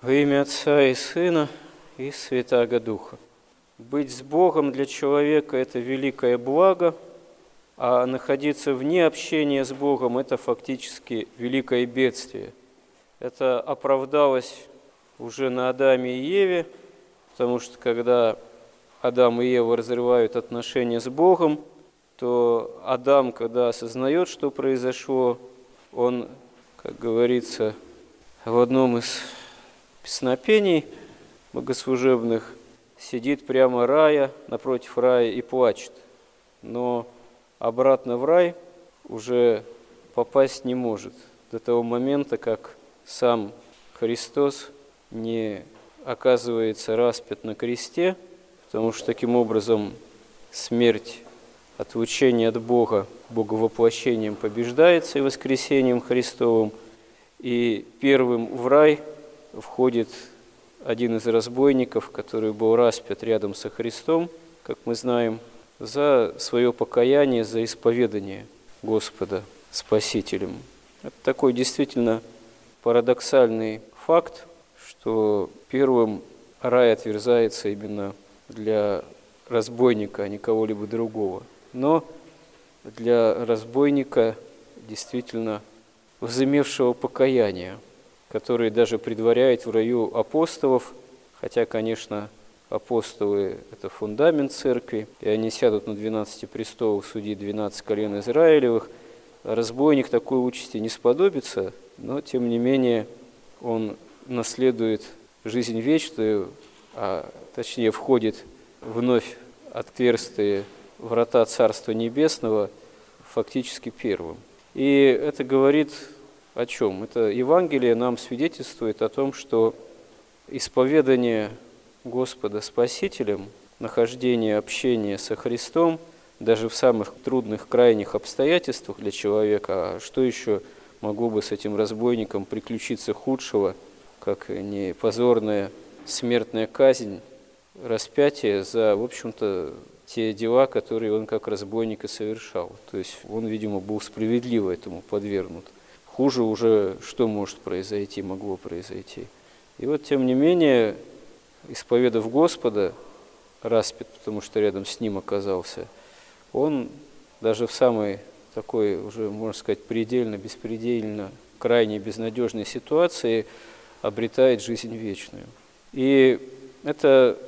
Во имя Отца и Сына и Святаго Духа. Быть с Богом для человека – это великое благо, а находиться вне общения с Богом – это фактически великое бедствие. Это оправдалось уже на Адаме и Еве, потому что когда Адам и Ева разрывают отношения с Богом, то Адам, когда осознает, что произошло, он, как говорится в одном из песнопений богослужебных сидит прямо рая, напротив рая и плачет. Но обратно в рай уже попасть не может до того момента, как сам Христос не оказывается распят на кресте, потому что таким образом смерть отлучение от Бога Боговоплощением побеждается и воскресением Христовым, и первым в рай – входит один из разбойников, который был распят рядом со Христом, как мы знаем, за свое покаяние, за исповедание Господа Спасителем. Это такой действительно парадоксальный факт, что первым рай отверзается именно для разбойника, а не кого-либо другого. Но для разбойника действительно возымевшего покаяние – который даже предваряет в раю апостолов, хотя, конечно, апостолы – это фундамент церкви, и они сядут на 12 престолах судить 12 колен Израилевых. Разбойник такой участи не сподобится, но, тем не менее, он наследует жизнь вечную, а точнее входит вновь отверстые врата Царства Небесного фактически первым. И это говорит о чем? Это Евангелие нам свидетельствует о том, что исповедание Господа Спасителем, нахождение общения со Христом, даже в самых трудных, крайних обстоятельствах для человека, а что еще могло бы с этим разбойником приключиться худшего, как не позорная смертная казнь, распятие за, в общем-то, те дела, которые он как разбойник и совершал. То есть он, видимо, был справедливо этому подвергнут хуже уже что может произойти, могло произойти. И вот, тем не менее, исповедав Господа, распят, потому что рядом с ним оказался, он даже в самой такой, уже, можно сказать, предельно, беспредельно, крайне безнадежной ситуации обретает жизнь вечную. И это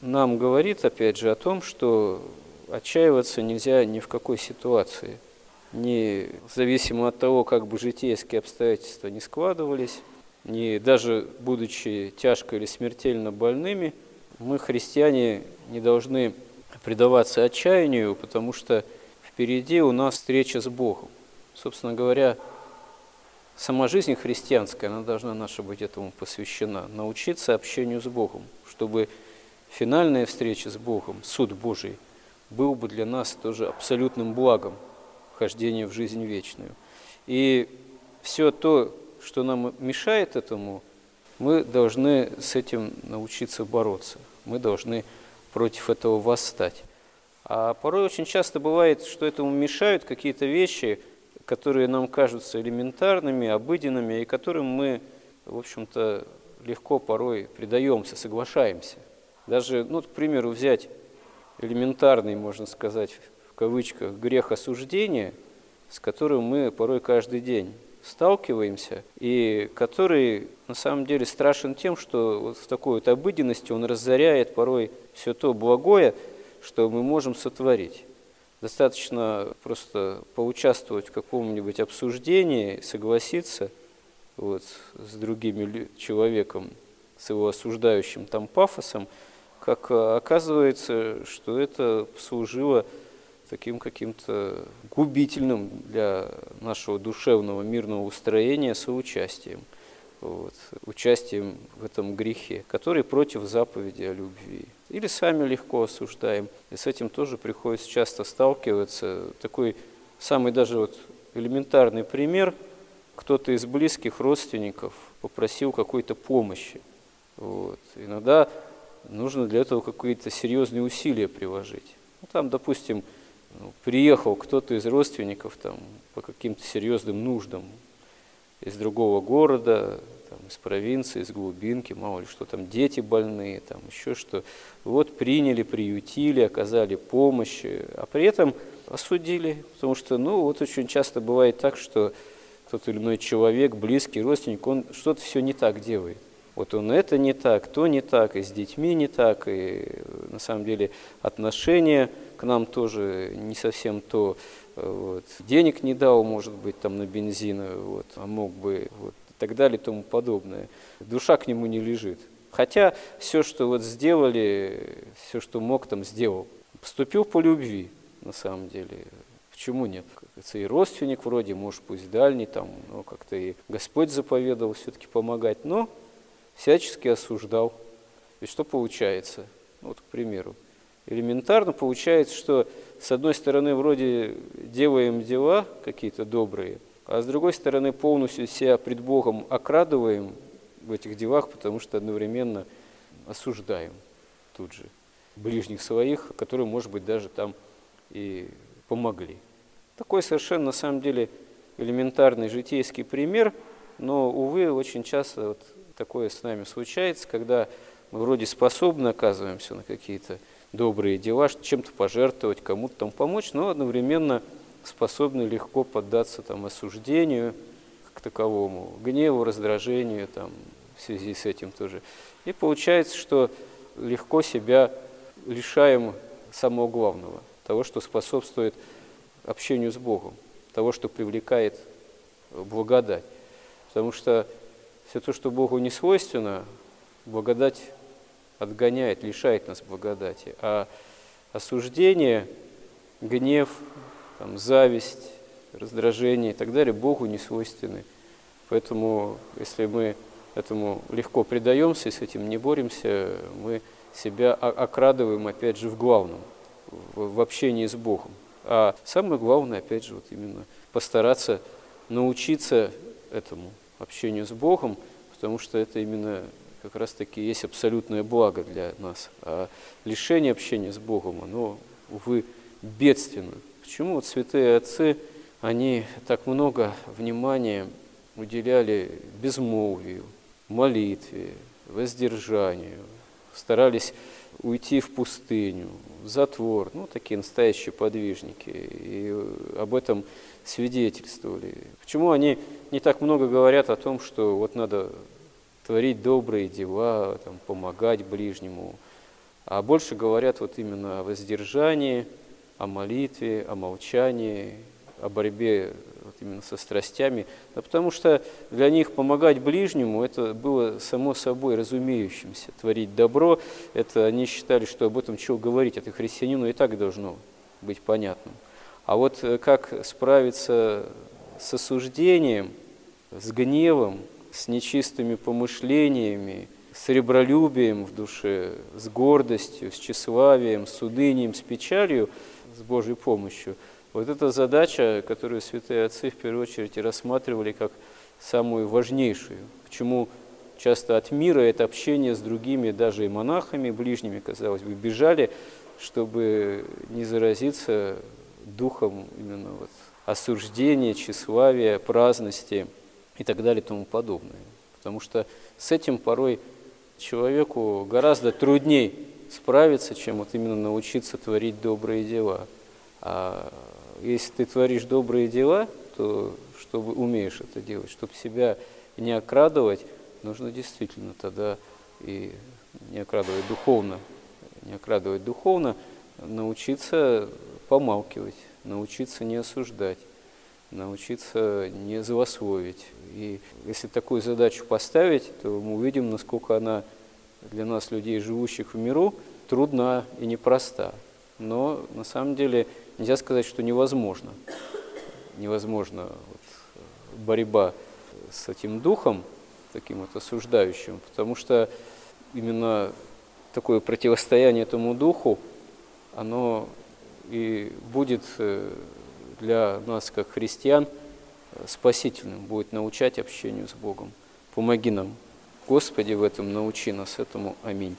нам говорит, опять же, о том, что отчаиваться нельзя ни в какой ситуации – не зависимо от того, как бы житейские обстоятельства не складывались, не даже будучи тяжко или смертельно больными, мы, христиане, не должны предаваться отчаянию, потому что впереди у нас встреча с Богом. Собственно говоря, сама жизнь христианская, она должна наша быть этому посвящена. Научиться общению с Богом, чтобы финальная встреча с Богом, суд Божий, был бы для нас тоже абсолютным благом, вхождение в жизнь вечную. И все то, что нам мешает этому, мы должны с этим научиться бороться. Мы должны против этого восстать. А порой очень часто бывает, что этому мешают какие-то вещи, которые нам кажутся элементарными, обыденными, и которым мы, в общем-то, легко порой предаемся, соглашаемся. Даже, ну, к примеру, взять элементарный, можно сказать, кавычках, грех осуждения, с которым мы порой каждый день сталкиваемся, и который на самом деле страшен тем, что вот в такой вот обыденности он разоряет порой все то благое, что мы можем сотворить. Достаточно просто поучаствовать в каком-нибудь обсуждении, согласиться вот, с другим человеком, с его осуждающим там пафосом, как оказывается, что это служило таким каким-то губительным для нашего душевного мирного устроения соучастием, вот, участием в этом грехе, который против заповеди о любви. Или сами легко осуждаем. И с этим тоже приходится часто сталкиваться. Такой самый даже вот элементарный пример. Кто-то из близких родственников попросил какой-то помощи. Вот. Иногда нужно для этого какие-то серьезные усилия приложить. Ну, там, допустим, приехал кто-то из родственников там, по каким-то серьезным нуждам из другого города, там, из провинции, из глубинки, мало ли что там, дети больные, там еще что. Вот приняли, приютили, оказали помощь, а при этом осудили, потому что, ну, вот очень часто бывает так, что тот или иной человек, близкий, родственник, он что-то все не так делает. Вот он это не так, то не так, и с детьми не так, и на самом деле отношения к нам тоже не совсем то. Вот. Денег не дал, может быть, там на бензин, вот, а мог бы, вот, и так далее и тому подобное. Душа к нему не лежит. Хотя все, что вот сделали, все, что мог, там сделал. Поступил по любви, на самом деле. Почему нет? Это и родственник вроде, может, пусть дальний, там, но как-то и Господь заповедовал все-таки помогать, но всячески осуждал. И что получается? Вот, к примеру, элементарно получается, что с одной стороны вроде делаем дела какие-то добрые, а с другой стороны полностью себя пред Богом окрадываем в этих делах, потому что одновременно осуждаем тут же ближних своих, которые, может быть, даже там и помогли. Такой совершенно, на самом деле, элементарный житейский пример, но, увы, очень часто вот такое с нами случается, когда мы вроде способны оказываемся на какие-то добрые дела, чем-то пожертвовать, кому-то там помочь, но одновременно способны легко поддаться там, осуждению как таковому, гневу, раздражению там, в связи с этим тоже. И получается, что легко себя лишаем самого главного, того, что способствует общению с Богом, того, что привлекает благодать. Потому что все то, что Богу не свойственно, благодать отгоняет, лишает нас благодати. А осуждение, гнев, там, зависть, раздражение и так далее Богу не свойственны. Поэтому, если мы этому легко предаемся и с этим не боремся, мы себя окрадываем, опять же, в главном, в общении с Богом. А самое главное, опять же, вот именно постараться научиться этому общению с Богом, потому что это именно как раз-таки есть абсолютное благо для нас. А лишение общения с Богом, оно, увы, бедственно. Почему вот святые отцы, они так много внимания уделяли безмолвию, молитве, воздержанию, старались уйти в пустыню, в затвор, ну, такие настоящие подвижники, и об этом свидетельствовали. Почему они не так много говорят о том, что вот надо творить добрые дела, там, помогать ближнему, а больше говорят вот именно о воздержании, о молитве, о молчании, о борьбе вот именно со страстями, да потому что для них помогать ближнему это было само собой разумеющимся. Творить добро, это они считали, что об этом чего говорить, это христианину и так должно быть понятным. А вот э, как справиться с осуждением, с гневом, с нечистыми помышлениями, с ребролюбием в душе, с гордостью, с тщеславием, с унынием, с печалью, с Божьей помощью. Вот эта задача, которую святые отцы в первую очередь рассматривали как самую важнейшую. Почему часто от мира это общение с другими, даже и монахами, ближними, казалось бы, бежали, чтобы не заразиться духом именно вот осуждения, тщеславия, праздности – и так далее и тому подобное. Потому что с этим порой человеку гораздо труднее справиться, чем вот именно научиться творить добрые дела. А если ты творишь добрые дела, то чтобы умеешь это делать, чтобы себя не окрадывать, нужно действительно тогда и не окрадывать духовно, не окрадывать духовно, научиться помалкивать, научиться не осуждать, научиться не злословить. И если такую задачу поставить, то мы увидим, насколько она для нас, людей, живущих в миру, трудна и непроста. Но на самом деле нельзя сказать, что невозможно. Невозможно вот, борьба с этим духом, таким вот осуждающим, потому что именно такое противостояние этому духу, оно и будет э, для нас, как христиан, спасительным, будет научать общению с Богом. Помоги нам, Господи, в этом, научи нас этому. Аминь.